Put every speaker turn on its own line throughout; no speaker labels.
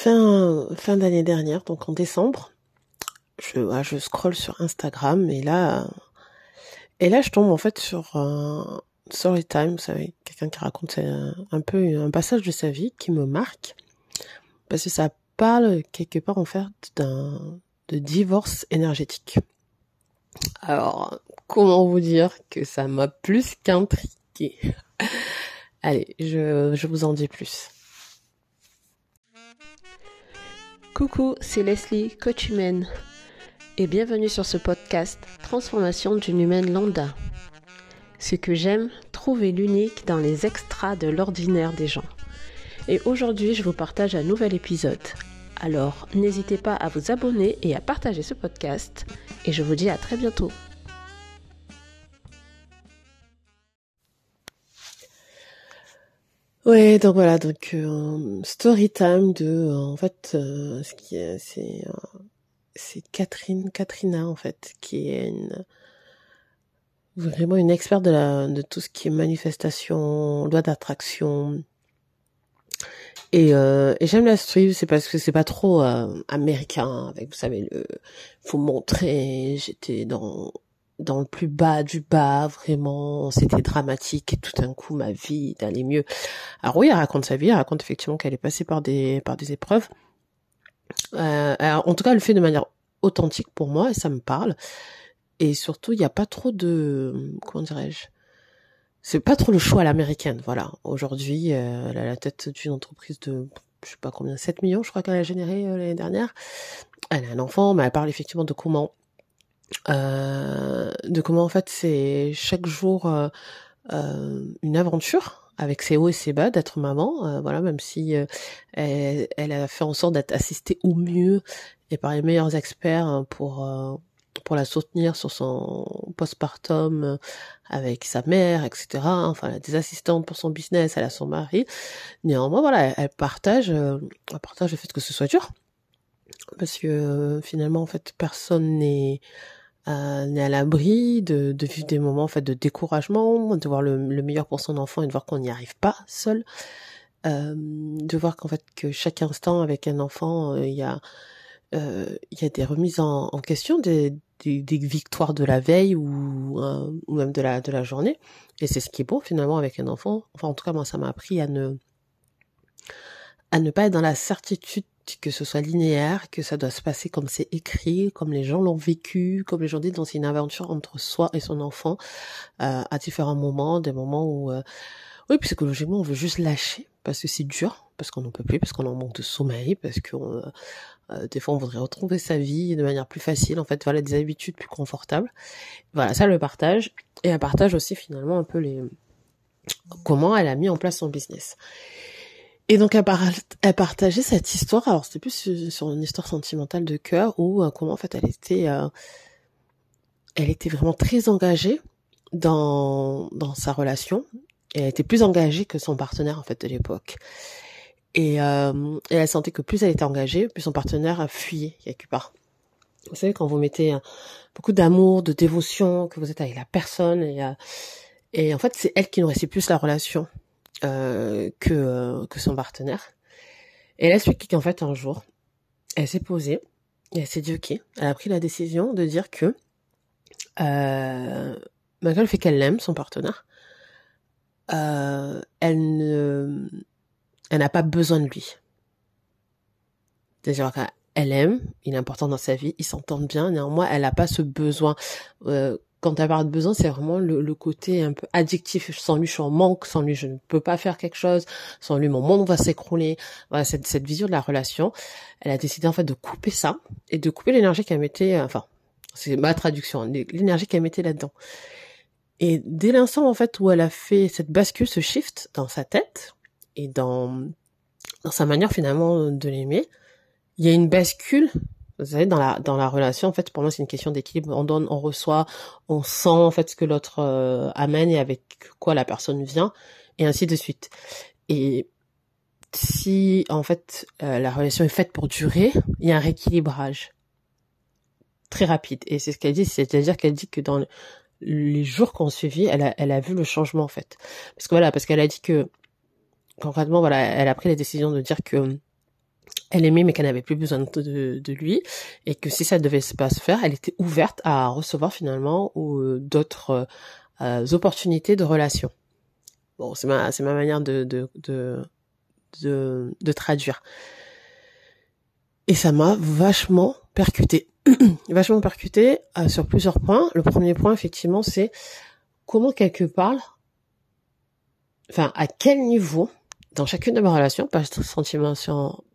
fin fin d'année dernière, donc en décembre, je je scrolle sur Instagram et là et là je tombe en fait sur un story time, vous quelqu'un qui raconte un, peu un passage de sa vie qui me marque parce que ça parle quelque part en fait d'un de divorce énergétique. Alors, comment vous dire que ça m'a plus qu'intrigué Allez, je, je vous en dis plus.
Coucou, c'est Leslie, coach humaine, et bienvenue sur ce podcast Transformation d'une humaine lambda. Ce que j'aime, trouver l'unique dans les extras de l'ordinaire des gens. Et aujourd'hui, je vous partage un nouvel épisode. Alors, n'hésitez pas à vous abonner et à partager ce podcast, et je vous dis à très bientôt.
Ouais, donc voilà, donc euh, story time de euh, en fait euh, qui est c'est c'est Catherine Katrina en fait qui est une vraiment une experte de la tout ce qui est manifestation, loi d'attraction. Et, j'aime la suivre, c'est parce que c'est pas trop américain avec vous savez le faut montrer, j'étais dans dans le plus bas du bas, vraiment, c'était dramatique et tout d'un coup ma vie d'aller mieux. Alors oui, elle raconte sa vie, elle raconte effectivement qu'elle est passée par des par des épreuves. Euh, en tout cas, elle le fait de manière authentique pour moi et ça me parle. Et surtout, il n'y a pas trop de comment dirais-je C'est pas trop le choix à l'américaine, voilà. Aujourd'hui, euh, elle a la tête d'une entreprise de je sais pas combien, 7 millions, je crois qu'elle a généré euh, l'année dernière. Elle a un enfant, mais elle parle effectivement de comment euh, de comment en fait c'est chaque jour euh, euh, une aventure avec ses hauts et ses bas d'être maman voilà même si elle, elle, a fait en sorte d'être assistée au mieux et par les meilleurs experts hein, pour pour la soutenir sur son postpartum avec sa mère, etc. Enfin, elle a des assistantes pour son business, elle a son mari. Néanmoins, voilà, elle partage, elle partage le fait que ce soit dur, parce que finalement, en fait, personne n'est euh, n'est à l'abri de, de, vivre des moments en fait de découragement, de voir le, meilleur pour son enfant et de voir qu'on n'y arrive pas seul, euh, de voir qu'en fait que chaque instant avec un enfant euh, il y a euh, il y a des remises en, en question, des, des, des, victoires de la veille ou, ou même de la de la journée et c'est ce qui est beau finalement avec un enfant. Enfin en tout cas moi ça m'a appris à ne à ne pas être dans la certitude que ce soit linéaire, que ça doit se passer comme c'est écrit, comme les gens l'ont vécu, comme les gens disent, dans c'est une aventure entre soi et son enfant euh, à différents moments, des moments où, euh, oui, psychologiquement, on veut juste lâcher parce que c'est dur, parce qu'on n'en peut plus, parce qu'on en manque de sommeil, parce que euh, des fois on voudrait retrouver sa vie de manière plus facile, en fait, voilà, des habitudes plus confortables. Voilà, ça le partage et elle partage aussi finalement un peu les comment elle a mis en place son business. Et donc elle, a partagé cette histoire. Alors c'était plus sur une histoire sentimentale de cœur où euh, comment en fait elle était, euh, elle était vraiment très engagée dans dans sa relation. Elle était plus engagée que son partenaire en fait de l'époque. Et, euh, elle sentait que plus elle était engagée, plus son partenaire fuyé quelque part. Vous savez quand vous mettez beaucoup d'amour, de dévotion, que vous êtes avec la personne et et en fait c'est elle qui nourrissait plus la relation euh, que, euh, que son partenaire. Et elle expliqué qu'en fait, un jour, elle s'est posée et elle s'est dit, ok, elle a pris la décision de dire que, euh, malgré le fait qu'elle aime son partenaire, euh, elle ne, elle n'a pas besoin de lui. C'est-à-dire qu'elle aime, il est important dans sa vie, ils s'entendent bien, néanmoins, elle n'a pas ce besoin. Euh, quand elle parle de besoin, c'est vraiment le, côté un peu addictif. Sans lui, je suis en manque. Sans lui, je ne peux pas faire quelque chose. Sans lui, mon monde va s'écrouler. Voilà, cette, cette vision de la relation. Elle a décidé en fait de couper ça et de couper l'énergie qu'elle mettait. Euh, enfin, c'est ma traduction. L'énergie qu'elle mettait là-dedans. Et dès l'instant en fait où elle a fait cette bascule, ce shift dans sa tête et dans dans sa manière finalement de l'aimer, il y a une bascule vous savez, dans la dans la relation, en fait, pour moi, c'est une question d'équilibre. On donne, on reçoit, on sent en fait ce que l'autre euh, amène et avec quoi la personne vient, et ainsi de suite. Et si en fait euh, la relation est faite pour durer, il y a un rééquilibrage très rapide. Et c'est ce qu'elle dit, c'est-à-dire qu'elle dit que dans les jours qu'on suivit, elle a, elle a vu le changement en fait. Parce que voilà, parce qu'elle a dit que concrètement, voilà, elle a pris la décision de dire que elle aimait mais qu'elle n'avait plus besoin de, de, lui et que si ça devait pas se faire, elle était ouverte à recevoir finalement ou d'autres opportunités de relation. Bon, c'est ma c'est ma manière de de de de, de traduire. Et ça m'a vachement percuté. vachement percuté euh, sur plusieurs points. Le premier point, effectivement, c'est comment quelque part, enfin, à quel niveau, dans chacune de mes relations, pas,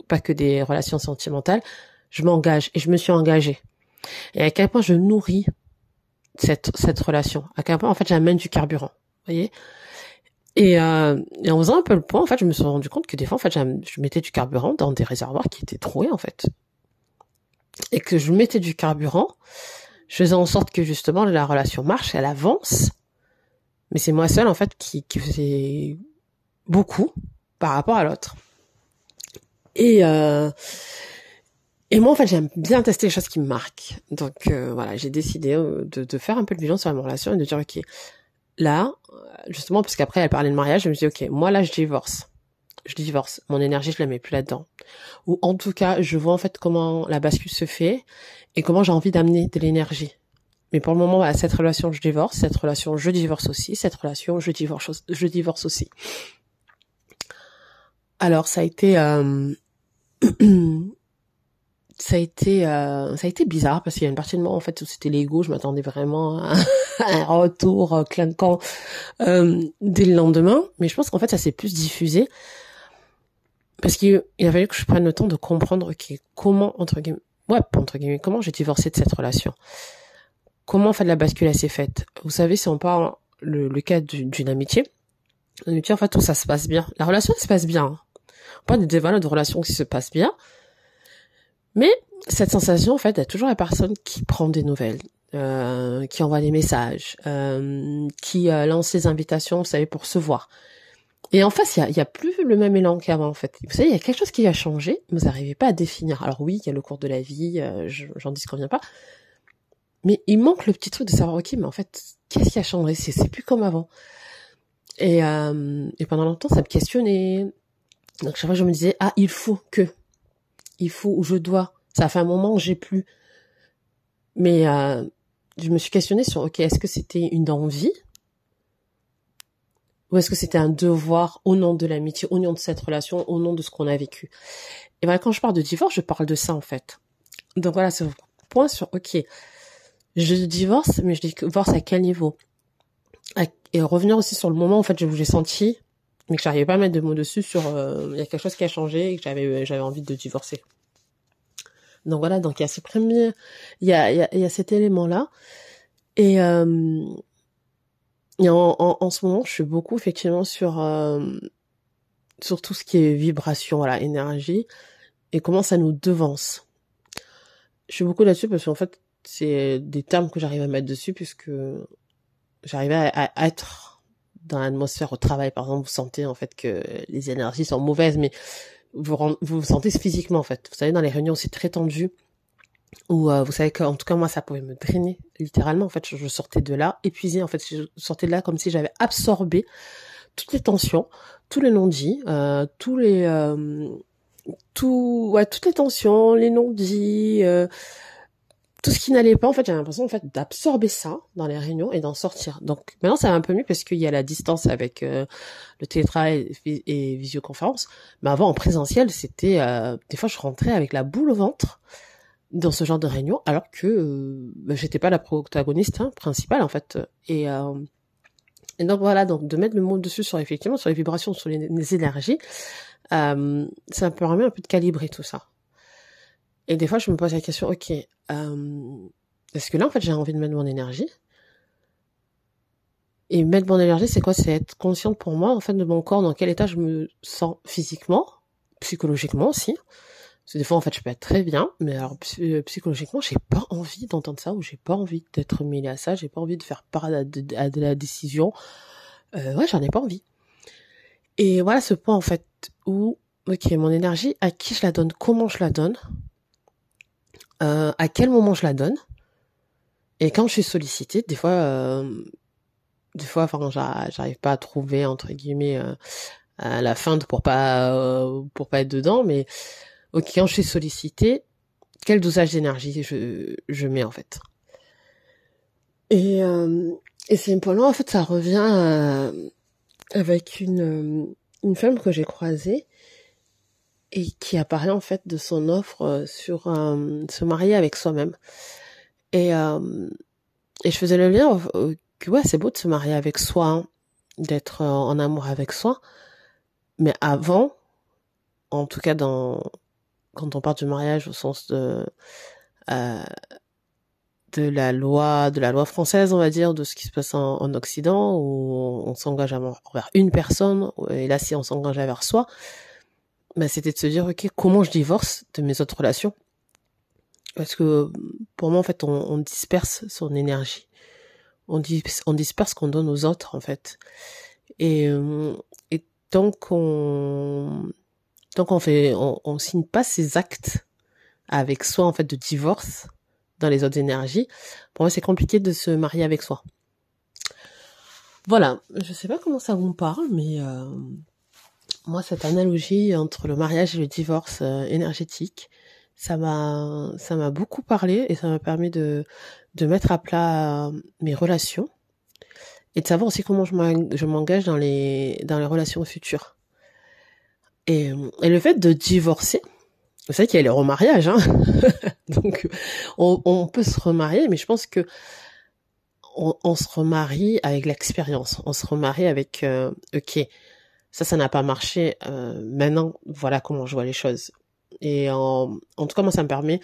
pas que des relations sentimentales, je m'engage et je me suis engagée. Et à quel point je nourris cette, cette relation. À quel point, en fait, j'amène du carburant. Voyez? Et, euh, et, en faisant un peu le point, en fait, je me suis rendu compte que des fois, en fait, je mettais du carburant dans des réservoirs qui étaient troués, en fait. Et que je mettais du carburant, je faisais en sorte que justement la relation marche, elle avance. Mais c'est moi seule, en fait, qui, qui faisait beaucoup par rapport à l'autre. Et, euh, et moi, en fait, j'aime bien tester les choses qui me marquent. Donc euh, voilà, j'ai décidé euh, de, de, faire un peu de bilan sur ma relation et de dire, ok, là, justement, parce qu'après elle parlait de mariage, je me dis, ok, moi là, je divorce. Je divorce. Mon énergie, je la mets plus là-dedans. Ou en tout cas, je vois en fait comment la bascule se fait et comment j'ai envie d'amener de l'énergie. Mais pour le moment, à cette relation, je divorce. Cette relation, je divorce aussi. Cette relation, je divorce, je divorce aussi. Alors, ça a été, euh... ça a été euh, ça a été bizarre parce qu'il y a une partie de moi en fait où c'était l'ego. Je m'attendais vraiment à un retour euh, clinquant euh, dès le lendemain. Mais je pense qu'en fait ça s'est plus diffusé parce qu'il a fallu que je prenne le temps de comprendre comment entre guillemets ouais entre guillemets comment j'ai divorcé de cette relation? Comment en fait la bascule s'est faite? Vous savez si on parle le, cas d'une amitié une en fait tout ça se passe bien. La relation se passe bien pas des voilà de relations qui se passent bien mais cette sensation, en fait, a toujours la personne qui prend des nouvelles, euh, qui envoie des messages, euh, qui euh, lance des invitations, vous savez, pour se voir. Et en face, il y a, a, plus le même élan qu'avant, en fait. Vous savez, il y a quelque chose qui a changé, mais vous n'arrivez pas à définir. Alors oui, il y a le cours de la vie, euh, j'en dis qu'on pas. Mais il manque le petit truc de savoir, ok, mais en fait, qu'est-ce qui a changé? C'est plus comme avant. Et, euh, et pendant longtemps, ça me questionnait. Donc chaque fois, je me disais, ah, il faut que il faut ou je dois. Ça fait un moment que j'ai plus. Mais euh, je me suis questionnée sur ok, est-ce que c'était une envie? Ou est-ce que c'était un devoir au nom de l'amitié, au nom de cette relation, au nom de ce qu'on a vécu? Et voilà, quand je parle de divorce, je parle de ça en fait. Donc voilà, ce point sur ok, je divorce, mais je divorce à quel niveau? Et revenir aussi sur le moment en fait où j'ai senti mais que j'arrivais pas à mettre de mots dessus sur euh, il y a quelque chose qui a changé et que j'avais j'avais envie de divorcer. Donc voilà, donc il y a ce premier, y a y a, y a cet élément là et, euh, et en, en, en, ce moment je suis beaucoup effectivement sur euh, sur tout ce qui est vibration, voilà, énergie et comment ça nous devance. Je suis beaucoup là-dessus parce qu'en fait c'est des termes que j'arrive à mettre dessus puisque j'arrivais à, à être dans l'atmosphère au travail, par exemple, vous sentez en fait que les énergies sont mauvaises, mais vous vous, vous sentez physiquement en fait. Vous savez, dans les réunions, c'est très tendu. Ou euh, vous savez qu'en tout cas moi ça pouvait me drainer littéralement en fait je, sortais de là épuisée en fait je sortais de là comme si j'avais absorbé toutes les tensions tous les non-dits euh, tous les euh, tout ouais toutes les tensions les non-dits euh, tout ce qui n'allait pas, en fait, j'ai l'impression en fait d'absorber ça dans les réunions et d'en sortir. Donc maintenant, ça va un peu mieux parce qu'il y a la distance avec euh, le télétravail et, visioconférence. Mais avant, en présentiel, c'était euh, des fois, je rentrais avec la boule au ventre dans ce genre de réunion, alors que euh, bah, j'étais pas la protagoniste hein, principale en fait. Et, euh, et donc voilà, donc de mettre le mot dessus sur effectivement sur les vibrations, sur les, les énergies, euh, ça me permet un peu de calibrer tout ça. Et des fois, je me pose la question, ok, euh, est-ce que là, en fait, j'ai envie de mettre mon énergie? Et mettre mon énergie, c'est quoi? C'est être consciente pour moi, en fait, de mon corps, dans quel état je me sens physiquement, psychologiquement aussi. Parce que des fois, en fait, je peux être très bien, mais alors euh, psychologiquement, j'ai pas envie d'entendre ça, ou j'ai pas envie d'être mêlé à ça, j'ai pas envie de faire part à de, la décision. Euh, ouais, j'en ai pas envie. Et voilà ce point, en fait, où, ok, mon énergie, à qui je la donne, comment je la donne, euh, à quel moment je la donne? Et quand je suis sollicitée, des fois, euh, des fois, enfin, j'arrive pas à trouver entre guillemets euh, la feinte pour pas pour pas être dedans, mais ok, quand je suis sollicitée, quel dosage d'énergie je, je mets en fait? Et, et c'est important, en fait, ça revient à, avec une, une femme que j'ai croisée et qui a parlé en fait de son offre euh, sur euh, se marier avec soi-même. Et, euh, et je faisais le lien que ouais, c'est beau de se marier avec soi, hein, d'être en amour avec soi, mais avant, en tout cas dans quand on parle du mariage au sens de de la loi de la loi française on va dire de ce qui se passe en, en Occident où on s'engage envers une personne et là si on s'engage vers soi bah, c'était de se dire ok comment je divorce de mes autres relations? Parce que pour moi en fait on, on disperse son énergie. On, on disperse ce qu'on donne aux autres en fait. Et, euh, et tant qu'on tant qu'on fait on, on signe pas ces actes avec soi en fait de divorce dans les autres énergies pour moi c'est compliqué de se marier avec soi. Voilà. Je sais pas comment ça vous parle mais euh, moi, cette analogie entre le mariage et le divorce euh, énergétique, ça m'a, ça m'a beaucoup parlé et ça m'a permis de, de mettre à plat euh, mes relations et de savoir aussi comment je m'engage dans les, dans les relations futures. Et, et le fait de divorcer, vous savez qu'il y a le remariage, hein donc on, on, peut se remarier, mais je pense que on, on se remarie avec l'expérience, on se remarie avec, euh, ok, ça, ça n'a pas marché. Euh, maintenant, voilà comment je vois les choses. Et en, en tout cas, moi, ça me permet,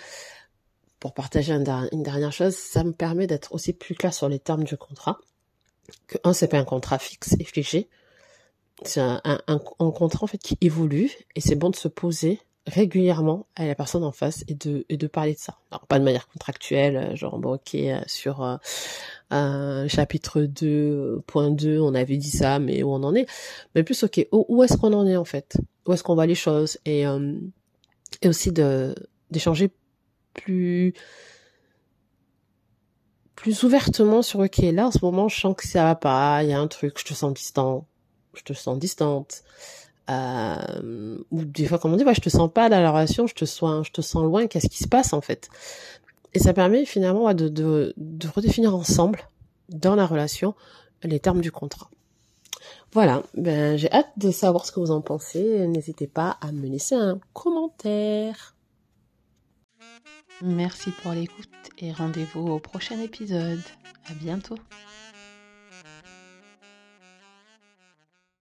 pour partager une, dernière chose, ça me permet d'être aussi plus clair sur les termes du contrat. Que un, c'est pas un contrat fixe et figé. C'est un, un, un, contrat en fait qui évolue et c'est bon de se poser régulièrement à la personne en face et de, et de parler de ça. Alors pas de manière contractuelle, euh, genre bon ok euh, sur euh, chapitre 2.2 on avait dit ça mais où on en est, mais plus ok où, est-ce qu'on en est en fait, où est-ce qu'on voit les choses? Et et aussi de d'échanger plus plus ouvertement sur ok là en ce moment je sens que ça va pas, il y a un truc, je te sens distant, je te sens distante. Euh, ou des fois comme on dit ouais, je te sens pas dans la relation je te sens je te sens loin qu'est-ce qui se passe en fait? Et ça permet finalement de, redéfinir ensemble dans la relation les termes du contrat. Voilà. Ben j'ai hâte de savoir ce que vous en pensez. N'hésitez pas à me laisser un commentaire.
Merci pour l'écoute et rendez-vous au prochain épisode. À bientôt